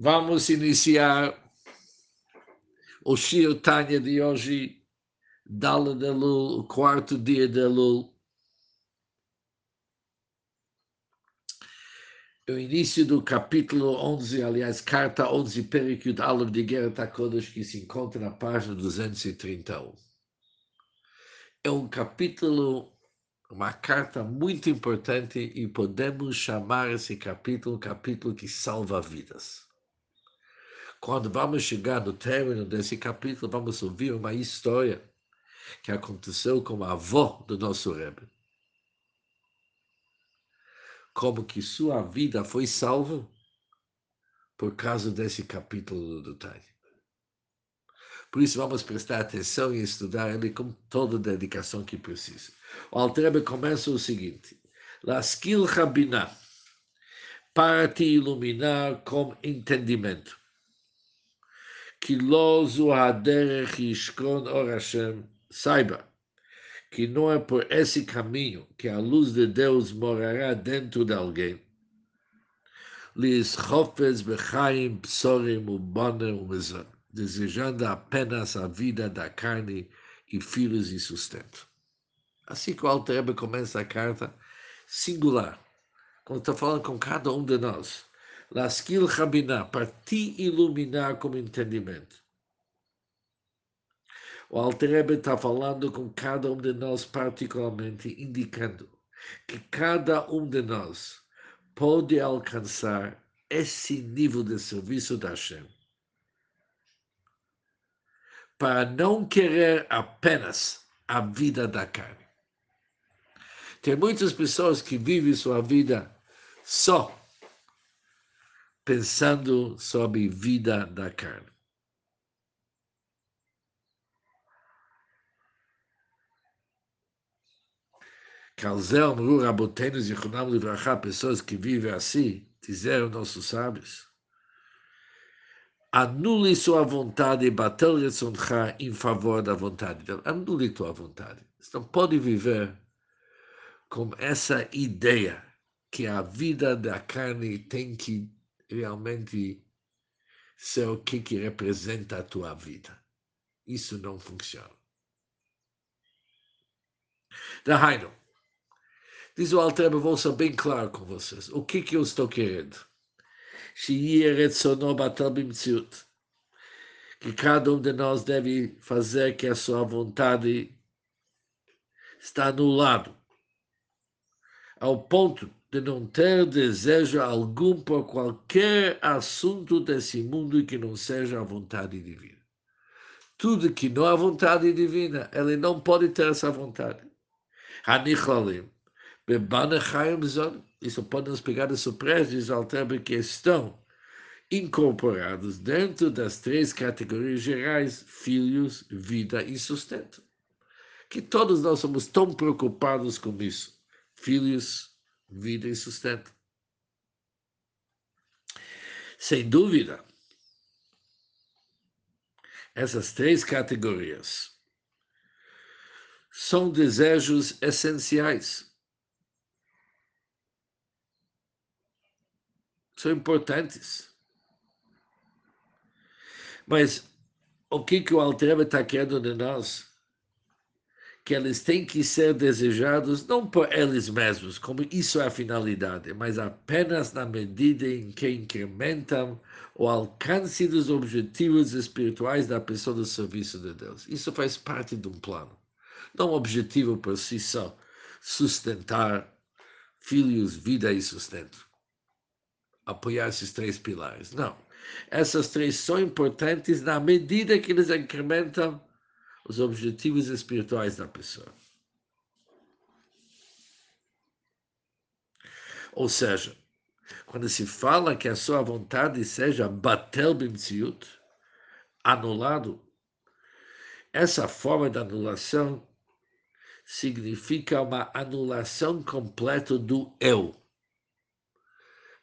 Vamos iniciar o Shir Tanya de hoje, Dala de Lul, o quarto dia de Lul. O início do capítulo 11, aliás, carta 11, Perikyut Aleph de Geret HaKodesh, que se encontra na página 231. É um capítulo, uma carta muito importante e podemos chamar esse capítulo um capítulo que salva vidas. Quando vamos chegar no término desse capítulo, vamos ouvir uma história que aconteceu com a avó do nosso Rebbe. Como que sua vida foi salva por causa desse capítulo do Tânia. Por isso vamos prestar atenção e estudar ele com toda a dedicação que precisa. O Altrebe começa o seguinte: Laskil Rabinah, para te iluminar com entendimento que Hashem, saiba que não é por esse caminho que a luz de Deus morará dentro de alguém. Lis chofetz bechaim psorim ubonem umezon, desejando apenas a vida da carne e filhos e sustento. Assim que o Alter começa a carta, singular, quando está falando com cada um de nós. Laskil Rabiná, para te iluminar com entendimento. O Alterebe está falando com cada um de nós particularmente, indicando que cada um de nós pode alcançar esse nível de serviço da Hashem para não querer apenas a vida da carne. Tem muitas pessoas que vivem sua vida só pensando sobre vida da carne. Calzel, Mru, Rabotenu, Zichunam, Livrachá, pessoas que vivem assim, disseram nossos sábios, anule sua vontade e batel retzoncha em favor da vontade dele. Anule tua vontade. Você não pode viver com essa ideia que a vida da carne tem que realmente ser o que, que representa a tua vida. Isso não funciona. Dahainu, diz o Alter, vou ser bem claro com vocês. O que, que eu estou querendo? Que cada um de nós deve fazer que a sua vontade está anulado ao ponto de não ter desejo algum por qualquer assunto desse mundo que não seja a vontade divina. Tudo que não é a vontade divina, ele não pode ter essa vontade. Hanichlalim, isso pode nos pegar de surpresa, diz Alter, que estão incorporados dentro das três categorias gerais, filhos, vida e sustento. Que todos nós somos tão preocupados com isso. Filhos, vida e sustento. Sem dúvida, essas três categorias são desejos essenciais. São importantes. Mas o que, que o Altreba está querendo de nós? Que eles têm que ser desejados não por eles mesmos, como isso é a finalidade, mas apenas na medida em que incrementam o alcance dos objetivos espirituais da pessoa do serviço de Deus. Isso faz parte de um plano. Não um objetivo por si só, sustentar filhos, vida e sustento. Apoiar esses três pilares. Não. Essas três são importantes na medida que eles incrementam os objetivos espirituais da pessoa. Ou seja, quando se fala que a sua vontade seja batel bimtziut, anulado, essa forma de anulação significa uma anulação completa do eu.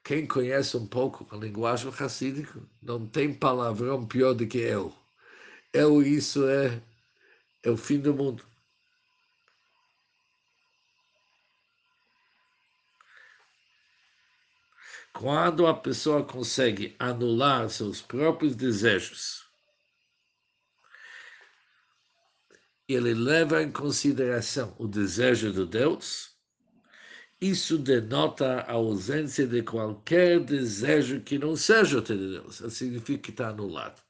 Quem conhece um pouco a linguagem racídica, não tem palavrão pior do que eu. Eu, isso é é o fim do mundo. Quando a pessoa consegue anular seus próprios desejos, ele leva em consideração o desejo de Deus, isso denota a ausência de qualquer desejo que não seja de Deus. Isso significa que está anulado.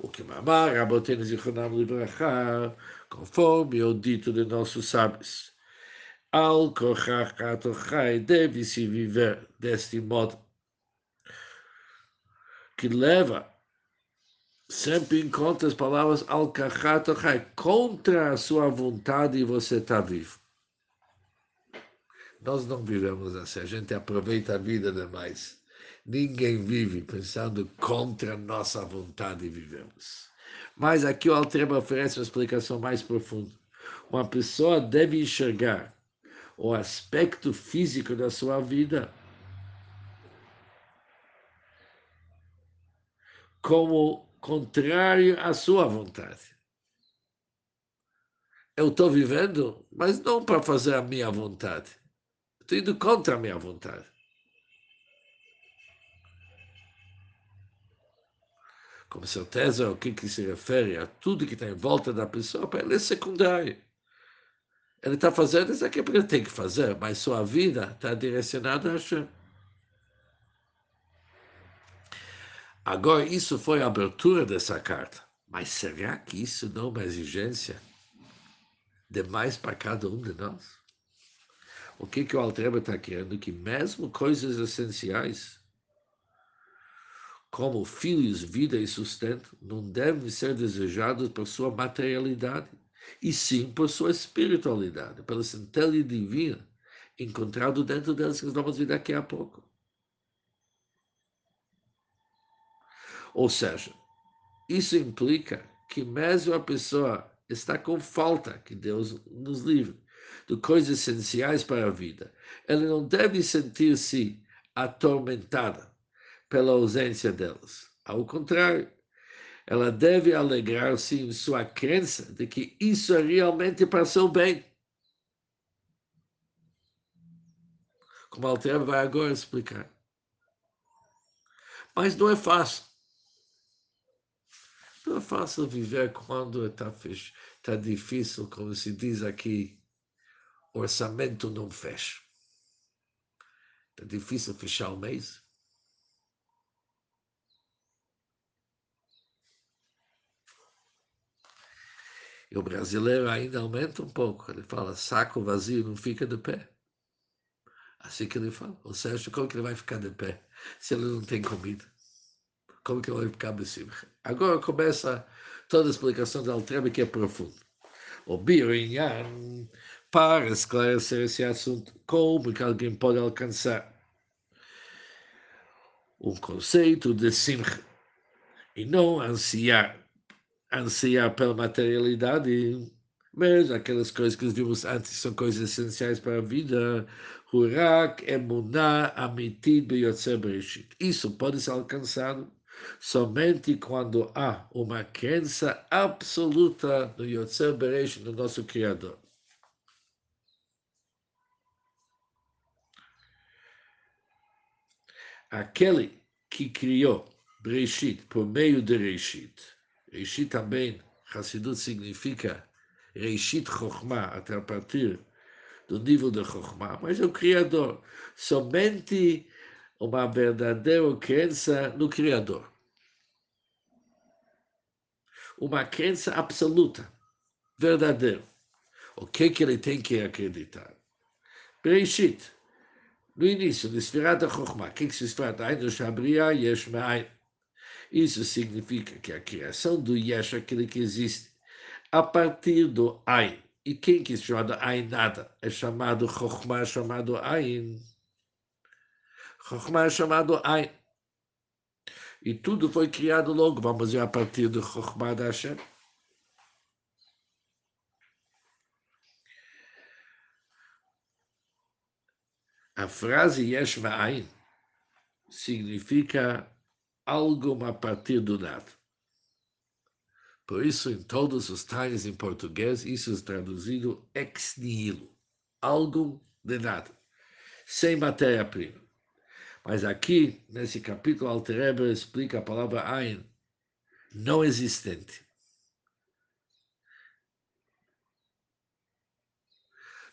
O que mamar, Rabotenu Zichronam Librachá, conforme o dito de nossos sábios. Al Kochachatochai deve-se viver deste modo, que leva sempre em conta as palavras Al Kochachatochai, contra a sua vontade você está vivo. Nós não vivemos assim, a gente aproveita a vida demais. Ninguém vive pensando contra nossa vontade e vivemos. Mas aqui o Altreba oferece uma explicação mais profunda. Uma pessoa deve enxergar o aspecto físico da sua vida como contrário à sua vontade. Eu estou vivendo, mas não para fazer a minha vontade. Estou indo contra a minha vontade. Com certeza, o que, que se refere a tudo que está em volta da pessoa, para ele é secundário. Ele está fazendo isso aqui porque ele tem que fazer, mas sua vida está direcionada a Hashem. Agora, isso foi a abertura dessa carta. Mas será que isso não é uma exigência demais para cada um de nós? O que, que o Altreba está querendo? Que mesmo coisas essenciais, como filhos, vida e sustento, não devem ser desejados por sua materialidade, e sim por sua espiritualidade, pela centelha divina encontrado dentro delas que nós vamos ver daqui a pouco. Ou seja, isso implica que mesmo a pessoa está com falta, que Deus nos livre, de coisas essenciais para a vida. Ela não deve sentir-se atormentada pela ausência delas. Ao contrário, ela deve alegrar-se em sua crença de que isso é realmente para seu bem. Como a Altera vai agora explicar. Mas não é fácil. Não é fácil viver quando está tá difícil, como se diz aqui, orçamento não fecha. É difícil fechar o mês. E o brasileiro ainda aumenta um pouco. Ele fala, saco vazio não fica de pé. Assim que ele fala. Ou seja, como que ele vai ficar de pé se ele não tem comida? Como que ele vai ficar cima? Agora começa toda a explicação da Altrebe que é profunda. O Birinyan para esclarecer esse assunto, como que alguém pode alcançar um conceito de simcha e não ansiar, ansiar pela materialidade, mas aquelas coisas que vimos antes são coisas essenciais para a vida. Hurak, emuná, amitit, beyotzer bereshit. Isso pode ser alcançado somente quando há uma crença absoluta no Yotzer Bereshit, no nosso Criador. aquele que criou Breshit por meio de Reshit. Reshit também, Hassidut significa Reshit Chokhmah, até a partir do nível de Chokhmah, mas é o Criador. Somente uma verdadeira crença no Criador. Uma crença absoluta, verdadeira. O que, que ele tem que acreditar? Breshit no início de Sfirat Chokhmah, o que é Sfirat Ain? Shabria Yesh Me'ain. Isso significa que a criação do Yesh, aquele que existe, a partir do Ain. E quem que é chamado Ain nada? É chamado Chokhmah, chamado Ain. Chokhmah é chamado Ain. E tudo foi criado logo, vamos ver, a partir do Chokhmah da Hashem. A frase Yesh Va'ain significa algo a partir do nada. Por isso, em todos os tais em português, isso é traduzido ex nihilo, algo de nada, sem matéria-prima. Mas aqui, nesse capítulo, Altereber explica a palavra Ein, não existente.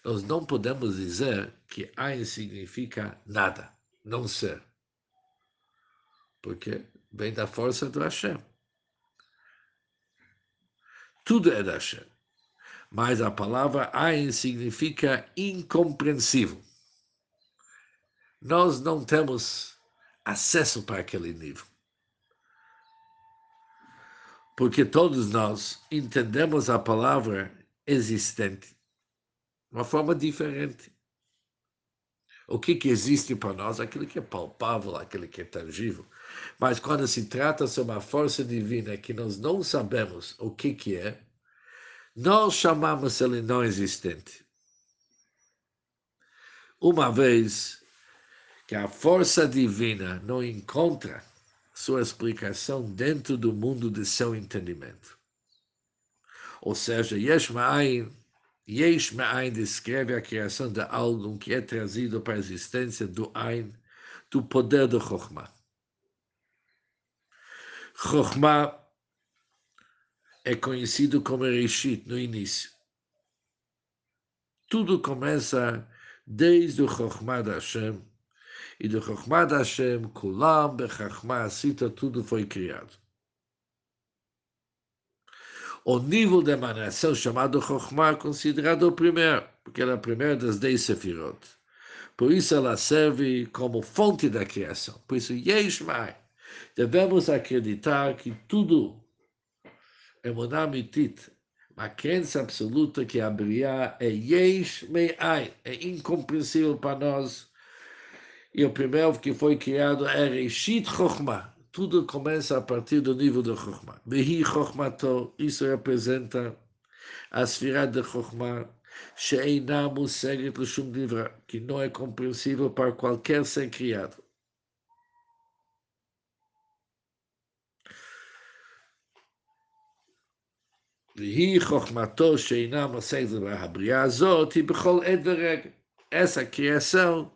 Nós não podemos dizer que Ein significa nada, não ser. Porque vem da força do Hashem. Tudo é da Hashem. Mas a palavra Ein significa incompreensível. Nós não temos acesso para aquele nível. Porque todos nós entendemos a palavra existente uma forma diferente. O que, que existe para nós? Aquilo que é palpável, aquilo que é tangível. Mas quando se trata de uma força divina que nós não sabemos o que, que é, nós chamamos ele não existente. Uma vez que a força divina não encontra sua explicação dentro do mundo de seu entendimento. Ou seja, Yesh Yesh Ma'ain descreve a criação de algo que é trazido para a existência do Ain, do poder do Chokhmah. Chokhmah é conhecido como Rishit no início. Tudo começa desde o Chokhmah da Hashem, e do Chokhmah da Hashem, Kulam, Bechachmah, Sita, tudo foi criado o nível de emanação chamado Chokhmah é considerado o primeiro, porque ela é a primeira das dez sefirot. Por isso ela serve como fonte da criação. Por isso, Yeshmai, devemos acreditar que tudo é monamitit, uma crença absoluta que a Briá é Yesh é incompreensível para nós. E o primeiro que foi criado é Reshit Chokhmah, tudo começa a partir do nível do Chokhmah. Vehi Chokhmato, isso representa a esfera de Chokhmah, she'eina museget l'shum divra, que não é compreensível para qualquer ser criado. והיא חוכמתו שאינה מושגת בהבריאה הזאת, היא בכל עת ורגע. essa criação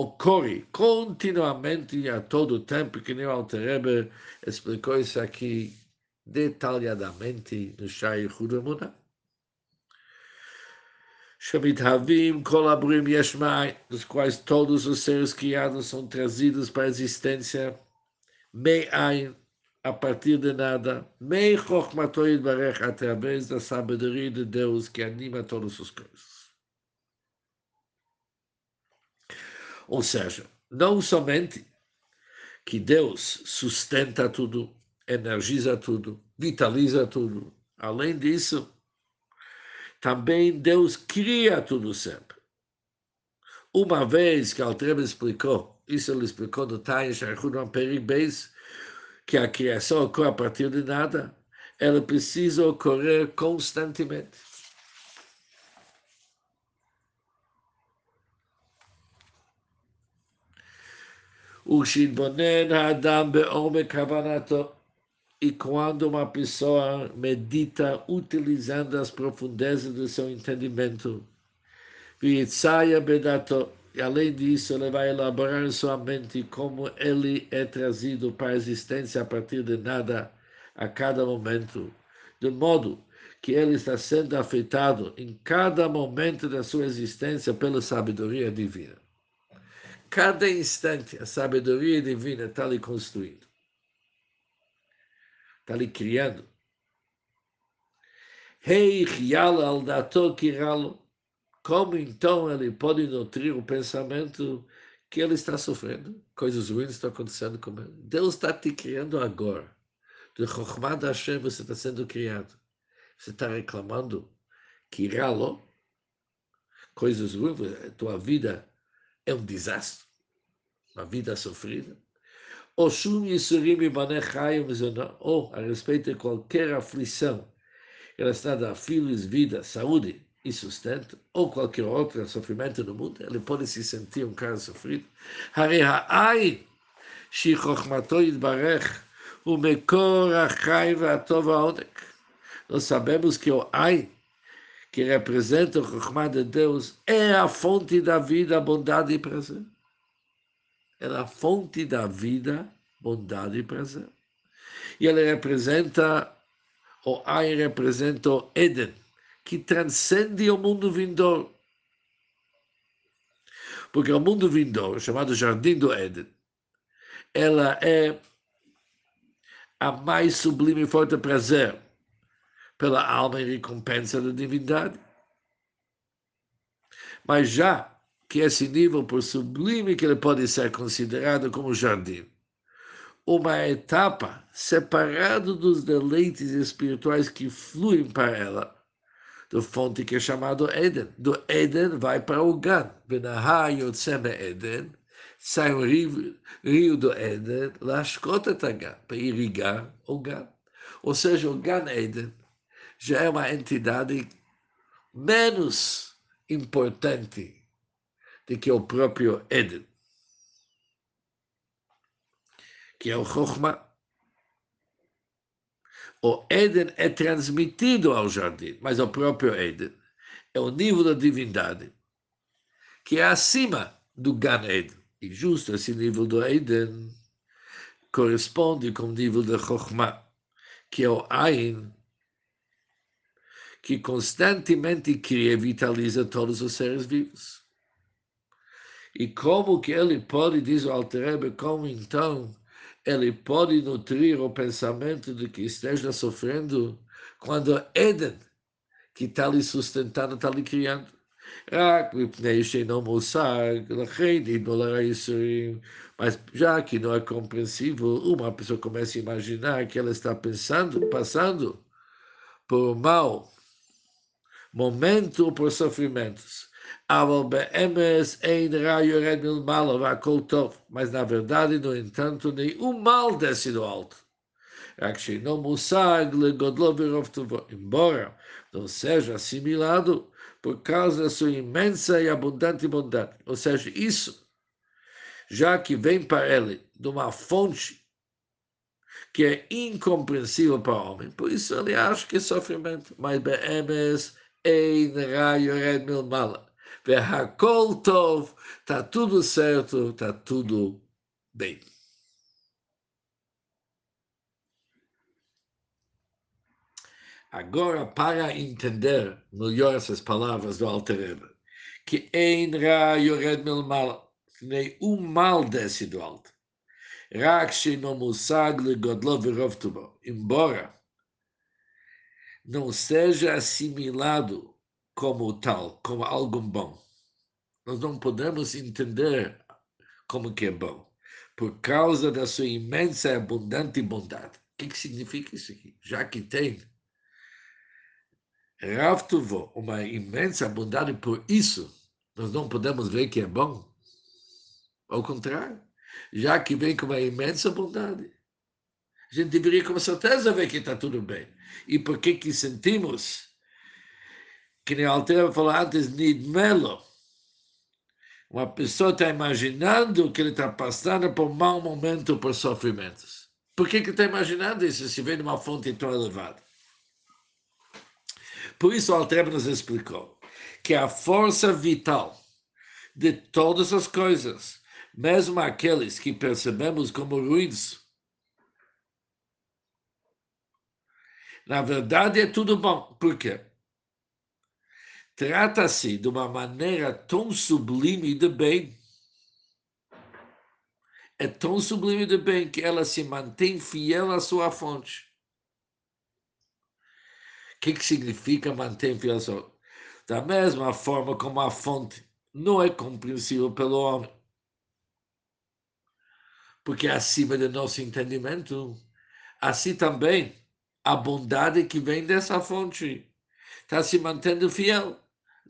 ocorre continuamente a todo tempo, que nem o Alterebe explicou isso aqui detalhadamente no Shai Hudamuná. Shamit Kol Abrim Yeshmai, dos quais todos os seres criados são trazidos para a existência, Me'ain, a partir de nada, Mei Chochmatoid Barech, através da sabedoria de Deus que anima todas as coisas. Ou seja, não somente que Deus sustenta tudo, energiza tudo, vitaliza tudo. Além disso, também Deus cria tudo sempre. Uma vez que Altrebe explicou, isso ele explicou no Tain Shachudam Perik Beis, que a criação ocorre a partir de nada, ela precisa ocorrer constantemente. Ushidbonen Adam Beome Kavanato. E quando uma pessoa medita utilizando as profundezas do seu entendimento, Vitzaya Bedato, e além disso, ele vai elaborar em sua mente como ele é trazido para a existência a partir de nada a cada momento, de modo que ele está sendo afetado em cada momento da sua existência pela sabedoria divina. Cada instante a sabedoria divina está ali construindo. Está ali criando. Rei. Como então ele pode nutrir o pensamento que ele está sofrendo? Coisas ruins estão acontecendo com ele. Deus está te criando agora. De Chokhmah da Hashem você está sendo criado. Você está reclamando Kiralo. Coisas ruins, tua vida é um desastre, uma vida sofrida. Ou ou a respeito de qualquer aflição relacionada a filhos, vida, saúde e sustento, ou qualquer outro sofrimento no mundo, ele pode se sentir um cara sofrido. Nós sabemos que o ai que representa o Chokhmah de Deus, é a fonte da vida, bondade e prazer. ela é a fonte da vida, bondade e prazer. E ela representa, o Ai representa o Eden, que transcende o mundo vindouro. Porque o mundo vindouro, chamado Jardim do Éden, ela é a mais sublime e forte prazer pela alma e recompensa da divindade. Mas já que esse nível, por sublime que ele pode ser considerado como jardim, uma etapa separada dos deleites espirituais que fluem para ela, do fonte que é chamado Eden. Do Eden vai para o Gan. Benahar Yotzeme Eden, sai o rio, rio do Eden, Lashkot Gan, para irrigar o Gan. Ou seja, o Gan Eden já é uma entidade menos importante do que o próprio Eden, que é o Chokhmah. O Éden é transmitido ao jardim, mas o próprio Éden é o nível da divindade que é acima do Gan Eden. E justo esse nível do Éden corresponde com o nível da Chokhmah, que é o Ain, que constantemente cria e vitaliza todos os seres vivos. E como que ele pode, diz o Alter como então ele pode nutrir o pensamento de que esteja sofrendo quando Eden, que está lhe sustentando, está lhe criando. Mas já que não é compreensível, uma pessoa começa a imaginar que ela está pensando, passando por mal momento por sofrimentos. Mas na verdade, no entanto, nenhum mal desce do alto. Embora não seja assimilado por causa da sua imensa e abundante bondade. Ou seja, isso, já que vem para ele de uma fonte que é incompreensível para o homem, por isso ele acha que é sofrimento. Mas BMS Ei de raio red mil mala. Verhakol tov. Está tudo certo, está tudo bem. Agora, para entender melhor essas palavras do Altereba, que em Ra Yored Mil Mal, nenhum mal desce do alto. Rakshi no Musag Legodlo Verov Embora não seja assimilado como tal, como algo bom. Nós não podemos entender como que é bom, por causa da sua imensa e abundante bondade. O que, que significa isso aqui? Já que tem Rav Tuvo, uma imensa bondade, por isso nós não podemos ver que é bom. Ao contrário, já que vem com uma imensa bondade, a gente deveria com certeza ver que está tudo bem. E por que que sentimos? Que nem Altera falou antes, nidmelo. Uma pessoa está imaginando que ele está passando por um mau momento, por sofrimentos. Por que que está imaginando isso se vem de uma fonte tão elevada? Por isso, o Altreba nos explicou que a força vital de todas as coisas, mesmo aqueles que percebemos como ruins, Na verdade, é tudo bom. Por quê? Trata-se de uma maneira tão sublime de bem. É tão sublime de bem que ela se mantém fiel à sua fonte. O que, que significa manter fiel à sua? Da mesma forma como a fonte não é compreensível pelo homem. Porque é acima do nosso entendimento. Assim também a bondade que vem dessa fonte. Está se mantendo fiel.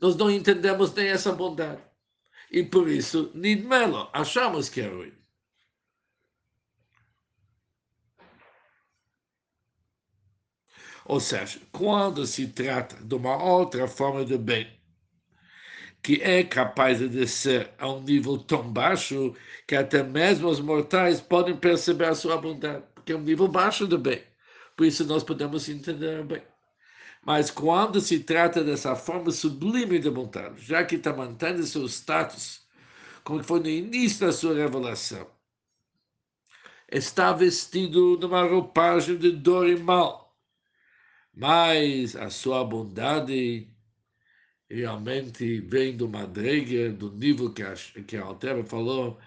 Nós não entendemos nem essa bondade. E por isso, Nidmelo, achamos que é ruim. Ou seja, quando se trata de uma outra forma de bem, que é capaz de descer a um nível tão baixo que até mesmo os mortais podem perceber a sua bondade, porque é um nível baixo de bem. Por isso nós podemos entender bem. Mas quando se trata dessa forma sublime de vontade, já que está mantendo seu status como foi no início da sua revelação. Está vestido numa roupagem de dor e mal, mas a sua bondade realmente vem do madrega, do nível que a, que a Altera falou.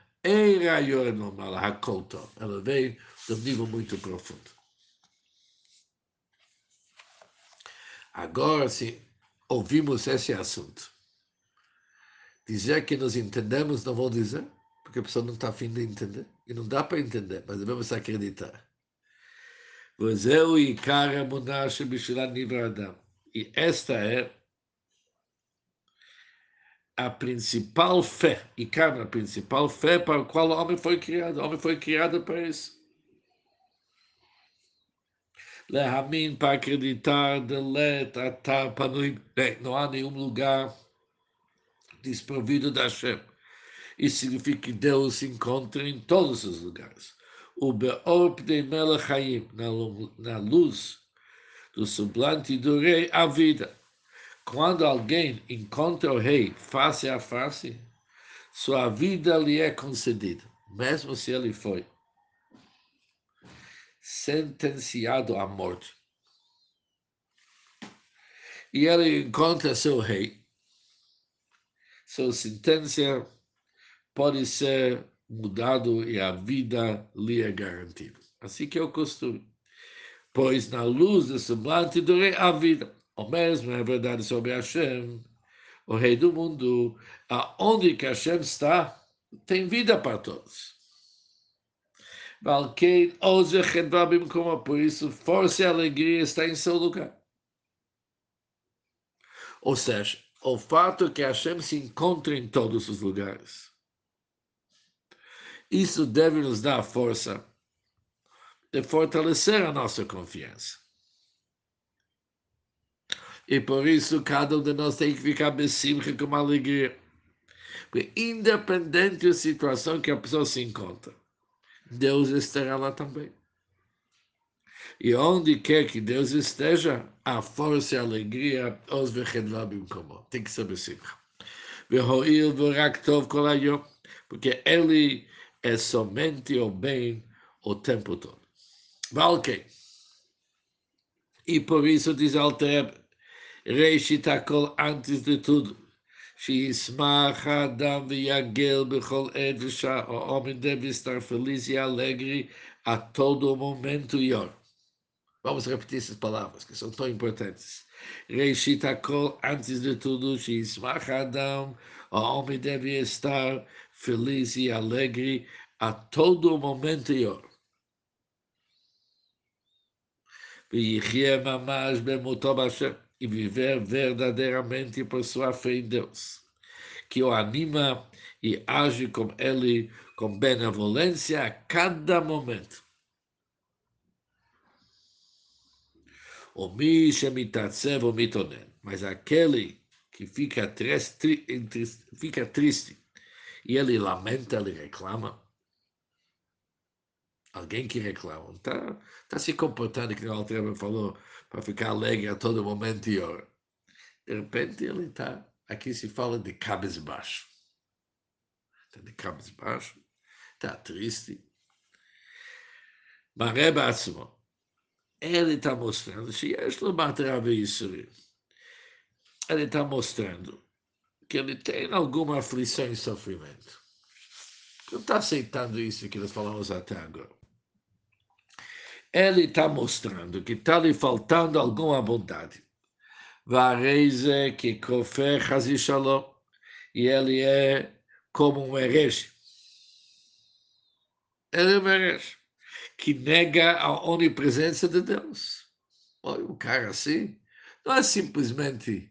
Ela vem um nível muito profundo. Agora, sim, ouvimos esse assunto. Dizer que nos entendemos, não vou dizer, porque a pessoa não está afim de entender. E não dá para entender, mas devemos acreditar. וזהו עיקר האמונה שבשבילה נברא אדם. E esta é a principal fé, e a principal fé para a qual o homem foi criado. O homem foi criado para isso. Lehamin para acreditar, de let, atar, para não há nenhum lugar desprovido da Hashem. Isso significa que Deus se encontra em todos os lugares. O Beor de Melechayim, na luz do sublante do rei, a vida. Quando alguém encontra o rei face a face, sua vida lhe é concedida, mesmo se ele foi sentenciado à morte. E ele encontra seu rei. Sua sentença pode ser mudado e a vida lhe é garantida. Assim que é o costume. Pois na luz do semblante do rei a vida. O mesmo é verdade sobre Hashem, o rei do mundo. Aonde que Hashem está, tem vida para todos. Por isso, força e alegria está em seu lugar. Ou seja, o fato que Hashem se encontra em todos os lugares. Isso deve nos dar força de fortalecer a nossa confiança. E por isso cada um de nós tem que ficar besimcha com alegria. Porque independente da situação que a pessoa se encontra, Deus estará lá também. E onde quer que Deus esteja, a força e a alegria, os vechedlabim como. Tem que ser besimcha. Vehoil v'rak kolayom. Porque Ele é somente o bem o tempo todo. Valkei. E por isso diz Alter Reishit antes de tudo, שישמח האדם ויגל בכל עת ושעה, o homem deve estar feliz e alegre a todo momento e hora. Vamos repetir essas palavras, que são tão importantes. Reishit Hakol, antes de tudo, שישמח האדם, o homem deve estar feliz e alegre a todo momento e hora. ויחיה ממש במותו בהשם e viver verdadeiramente por sua fé em Deus, que o anima e age com ele com benevolência a cada momento. O Mishemitzev o mitonen, mas aquele que fica triste, fica triste e ele lamenta, ele reclama. Alguém que reclama, está tá se comportando, que o Altreba falou, para ficar alegre a todo momento e hora. De repente ele está, aqui se fala de cabisbaixo. Está de cabisbaixo, está triste. Mas Rebbe Atzmo, ele está mostrando, se isso, ele está mostrando que ele tem alguma aflição e sofrimento. Não está aceitando isso que nós falamos até agora ele está mostrando que está lhe faltando alguma bondade. Vareize que kofer shalom. E ele é como um herege. Ele é um herege que nega a onipresença de Deus. Olha, um cara assim não é simplesmente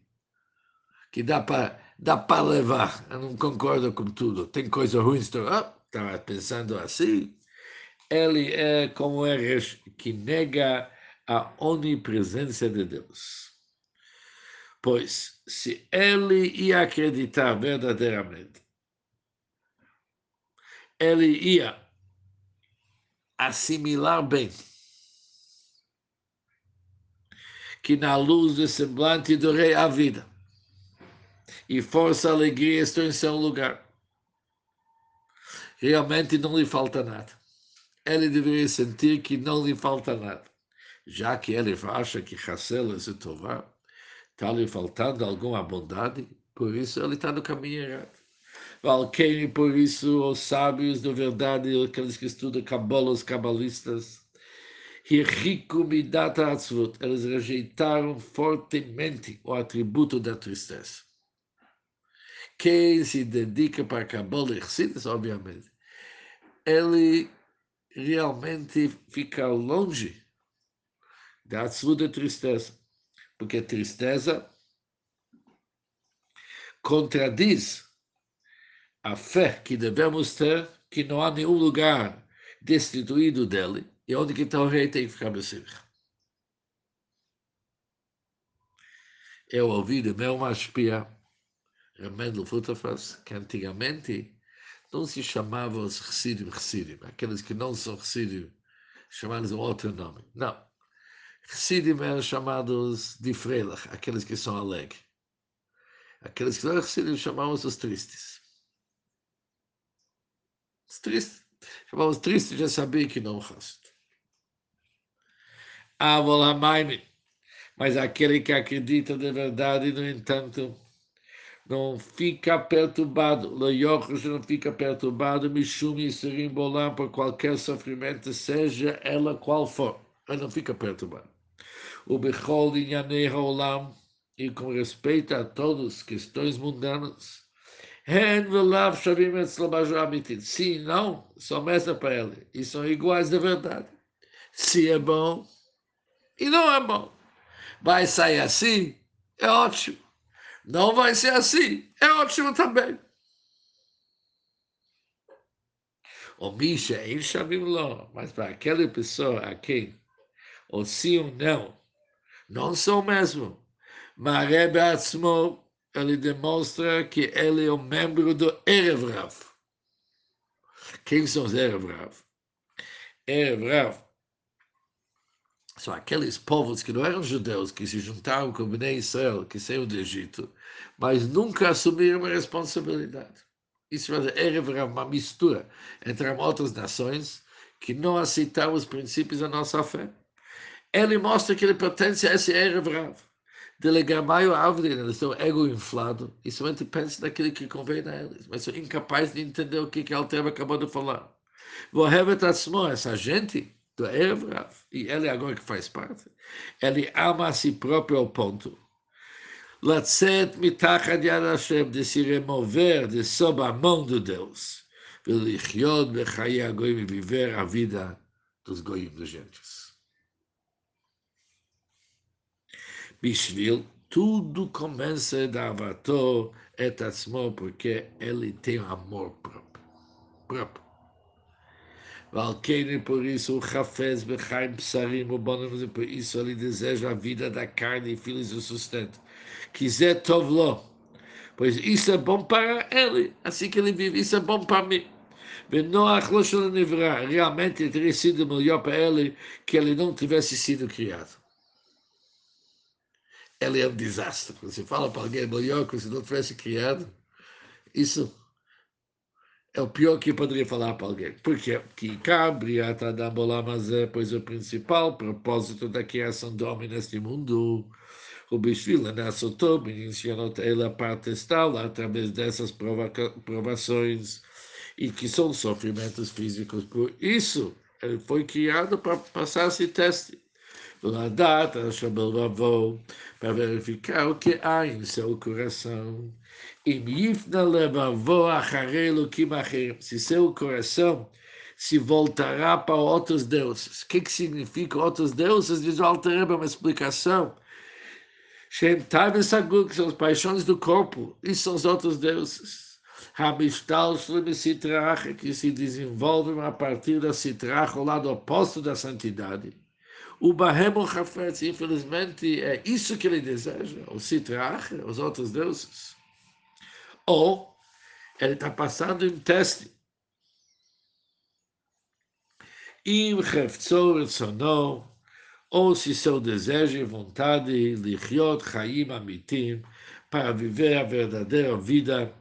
que dá para dá levar. Eu não concordo com tudo. Tem coisa ruim. Estava ah, pensando assim ele é como Eres que nega a onipresença de Deus. Pois, se ele ia acreditar verdadeiramente, ele ia assimilar bem que na luz do semblante do rei vida e força alegria estão em seu lugar. realmente não lhe falta nada. Ele deveria sentir que não lhe falta nada, já que ele acha que Hassel é Tová, está lhe faltando alguma bondade, por isso ele está no caminho errado. Valqueire, por isso, os sábios da verdade, aqueles que estudam Kabbalah, os cabalistas, eles rejeitaram fortemente o atributo da tristeza. Quem se dedica para Kabbalah e obviamente, ele realmente fica longe da absoluta tristeza, porque a tristeza contradiz a fé que devemos ter, que não há nenhum lugar destituído dele, e onde que está o rei tem que ficar Bessirra. Eu ouvi de meu maspia, Remendel Futterfass, que antigamente não se chamava os Hasidim Hasidim, aqueles que não são Hasidim, chamados outro nome. Não. Hasidim eram chamados de Freilach, aqueles que são alegres. Aqueles que não eram Hasidim chamavam os tristes. Os tristes. Chamavam os tristes, já sabia que não gostam. Avolamaime. Mas aquele que acredita de verdade, no entanto, não fica perturbado. Loyochos não fica perturbado, Mishum e Bolam por qualquer sofrimento, seja ela qual for. Ele não fica perturbado. O Bechol Inyanei Olam, e com respeito a todas as questões mundanas, Sim, não, são mesma para ele. E são iguais de verdade. Se é bom, e não é bom. Vai sair assim? É ótimo. Não vai ser assim? É ótimo também. O Misha é Shamim mas para aquela pessoa a quem o sim ou não não são mesmo. Marebe Atzmo, ele demonstra que ele é um membro do Erev Rav. Quem são os Erev Rav? Erev Rav são aqueles povos que não eram judeus, que se juntaram com Bnei Israel, que saiu do Egito, mas nunca assumiram uma responsabilidade. Isso era uma mistura entre outras nações que não aceitavam os princípios da nossa fé. Ele mostra que ele pertence a esse Erev Rav. Delegamaio Avdin, eles têm um ego inflado e somente pensam naquilo que convém a eles, mas são incapazes de entender o que, que a Alteva acabou de falar. Vohevet Atzmo, essa gente, do Erev Rav, e ele agora que faz parte, ele ama a si próprio ao ponto. Lacet mitachad yad Hashem, de se remover de sob a mão de Deus, velichiot bechai agoim, e viver a vida dos goim dos gentes. Bishvil, tudo começa da avator et atzmo, porque ele tem amor próprio. próprio. Valqueire, por isso, o Chafez, Bechaim, Psarim, o Bonamos, por isso ele deseja a vida da carne e filhos do sustento. Quiser Tovlo, pois isso é bom para ele, assim que ele vive, isso é bom para mim. Benoach Loshel Nivra, realmente teria sido melhor para ele que ele não tivesse sido criado. Ele é um desastre. Quando você fala para alguém melhor que se não tivesse criado, isso é o pior que eu poderia falar para alguém. Porque que cabriata da bolamazé, pois o principal propósito da criação do homem neste mundo, o Bishvila Nassotob, mencionou ela para testá-la através dessas provações e que são sofrimentos físicos. Por isso, ele foi criado para passar esse teste. Ladat, para verificar o que há em seu coração se seu coração se voltará para outros deuses. O que, que significa outros deuses? Diz o Alter uma explicação. São as paixões do corpo. Isso são os outros deuses. Que se desenvolvem a partir da Sitrach, o lado oposto da santidade. O Bahemo Hafetz, infelizmente, é isso que ele deseja, o Sitrach, os outros deuses ou ele está passando um teste. Im Heftzor Sono, ou se seu desejo e vontade, Lichiot Chaim Amitim, para viver a verdadeira vida,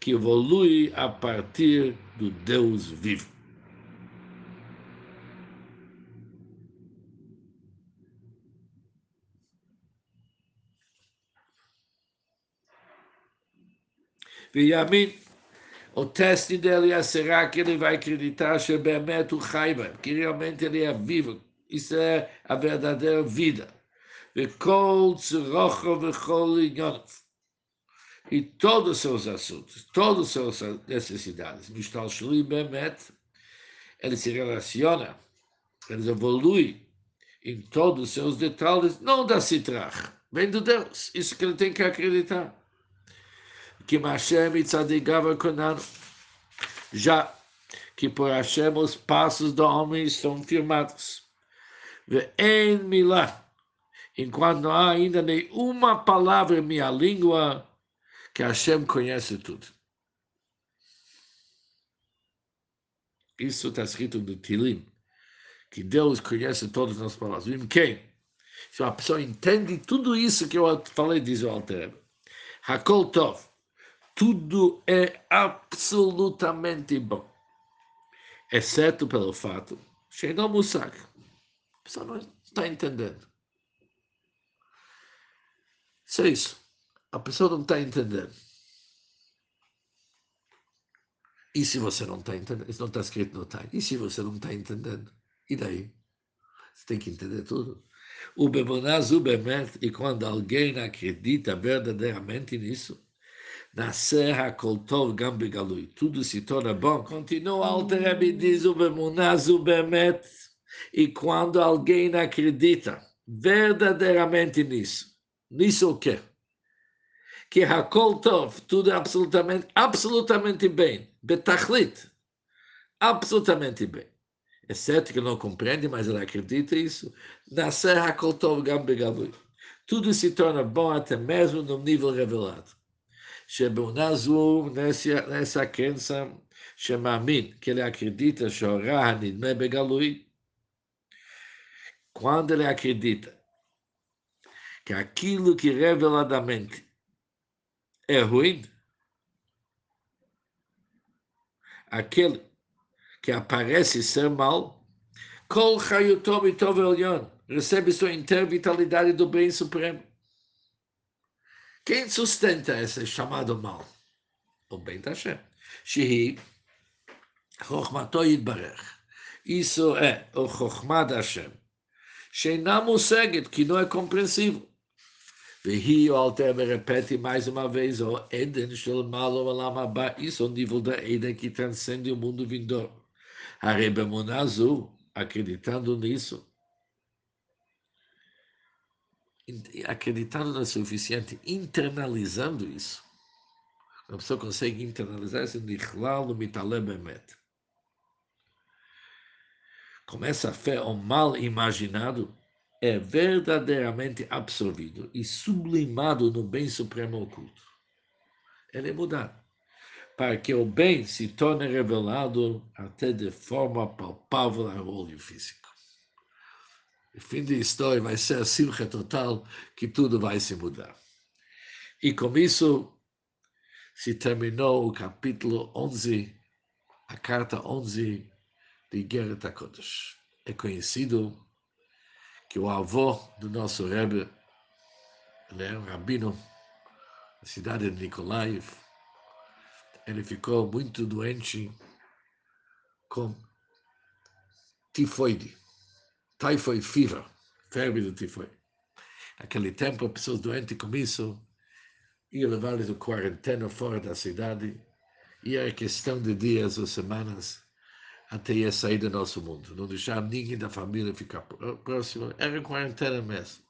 que evolui a partir do Deus vivo. Yamin. O teste dele é será que ele vai acreditar Shebemet Uchaiba, que realmente ele é vivo. Isso é a verdadeira vida. E todos os seus assuntos, todas as suas necessidades. Mishtal Shuli Bemet, ele se relaciona, ele evolui em todos os seus detalhes, não da citrach, vem de Deus. Isso que ele tem que acreditar. Que Hashem Itzadigav Konano, já que por Hashem os passos do homem estão firmados. Ve en milah, enquanto não há ainda nenhuma palavra em minha língua que Hashem conhece tudo. Isso está escrito no Tilim, que Deus conhece todas as palavras. Em quem? Se uma pessoa entende tudo isso que eu falei, diz o Alter, Hakol Tov, tudo é absolutamente bom, exceto pelo fato, Sheino Musak, a pessoa não está entendendo. Isso é isso. A pessoa não está entendendo. E se você não está entendendo? Isso não está escrito no time. E se você não está entendendo? E daí? Você tem que entender tudo. O Bemonaz, o Bemet, e quando alguém acredita verdadeiramente nisso, na serra Koltov Gambi Galui, tudo se torna bom. Continua, Alter diz o Bemet, e quando alguém acredita verdadeiramente nisso, Nisso o quê? Que Hakol Tov, tudo é absolutamente, absolutamente bem. Betachlit, absolutamente bem. É certo que não compreende, mas ele acredita isso. Nascer Hakol Tov Gam Begavui. Tudo se torna bom até mesmo no nível revelado. שבעונה nessa, nessa crença שמאמין, que ele acredita, שהוראה הנדמה בגלוי, quando ele acredita que aquilo que reveladamente é ruim, aquele que aparece ser mal, Kol Chayutom Tov Elyon, recebe sua inteira vitalidade do bem supremo. Quem sustenta esse chamado mal? O da Hashem. Shehi Chochmato Yitbarech. Isso é o Chochmah da Hashem. Sheina Museget, que não é compreensível. Vehi o Alter repete mais uma vez, o Eden Shel Malo Olam Abba, isso é o nível da Eden que transcende o mundo vindouro. A Rebbe Monazu, acreditando nisso, acreditando no suficiente, internalizando isso, a pessoa consegue internalizar isso, no Mitalem Emet. Com essa fé, o mal imaginado é verdadeiramente absorvido e sublimado no bem supremo oculto. Ele é mudado para que o bem se torne revelado até de forma palpável ao olho físico. Fim da história vai ser a simcha total que tudo vai se mudar. E com isso se terminou o capítulo 11, a carta 11 de Geret HaKodesh. É conhecido que o avô do nosso Rebbe, ele era um rabino na cidade de Nikolaev, ele ficou muito doente com tifoide, typhoid fever, febre do tifoide. Naquele tempo, pessoas doentes com isso iam levá-los de quarentena fora da cidade e era questão de dias ou semanas até ia sair do nosso mundo. Não deixar ninguém da família ficar próximo. Era quarentena mesmo.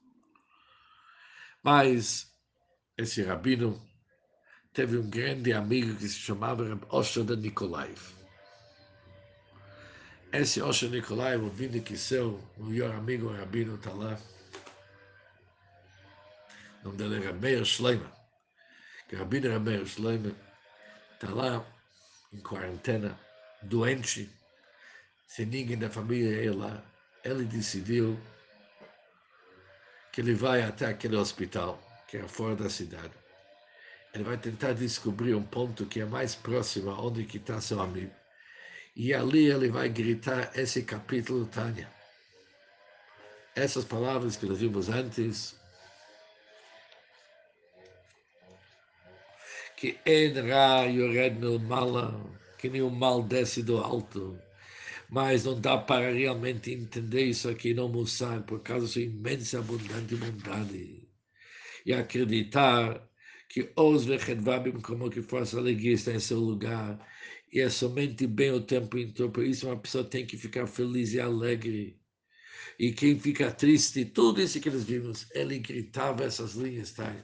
Mas esse rabino teve um grande amigo que se chamava Osho de Nikolaev. Esse Osho Nikolaev, ouvindo que seu melhor amigo, o rabino, está lá. O nome dele era Meir Shleimer. Que o rabino era Meir Shleimer. Está lá em quarentena, doente sem ninguém da família ir lá, ele decidiu que ele vai até aquele hospital, que era fora da cidade. ele vai tentar descobrir um ponto que é mais próximo aonde que está seu amigo. E ali ele vai gritar esse capítulo Tânia. Essas palavras que nós vimos antes, que en ra yored no mala, que nenhum mal desce do alto. Mas não dá para realmente entender isso aqui no Mussar, por causa da sua imensa abundante bondade. E acreditar que os vechedvabim, como que força alegria está em seu lugar, e é somente bem o tempo inteiro, por isso uma pessoa tem que ficar feliz e alegre. E quem fica triste, tudo isso que eles vimos, ele gritava essas linhas, tá?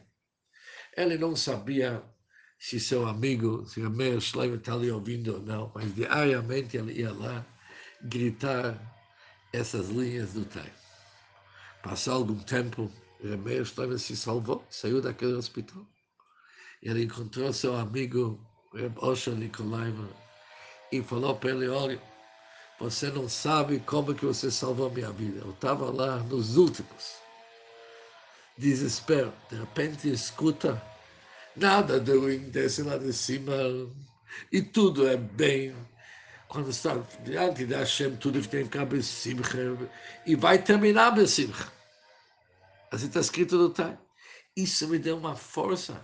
Ele não sabia se seu amigo, se o meu Shlomo está ali ouvindo ou não, mas diariamente ele ia lá gritar essas linhas do Tai. Passou algum tempo, o Shlomo se salvou, saiu daquele hospital. Ele encontrou seu amigo, Osha Nikolaiva, e falou para ele, olha, você não sabe como que você salvou minha vida. Eu estava lá nos últimos. Desespero. De repente escuta Nada deu desce lá de cima e tudo é bem. Quando está diante de Hashem, tudo tem que ficar besimcha e vai terminar besimcha. Assim está escrito no Tai. Isso me deu uma força.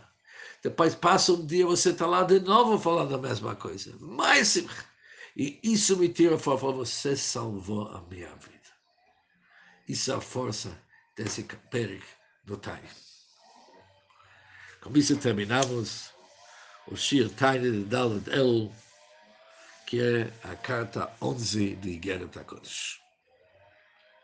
Depois passa um dia, você está lá de novo falando a mesma coisa. Mais. E isso me tira fora. Você salvou a minha vida. Isso é a força desse perigo do Tai. Com isso terminamos o Shir Tiny de Dalet El, que é a carta 11 de Guerra da Kodesh.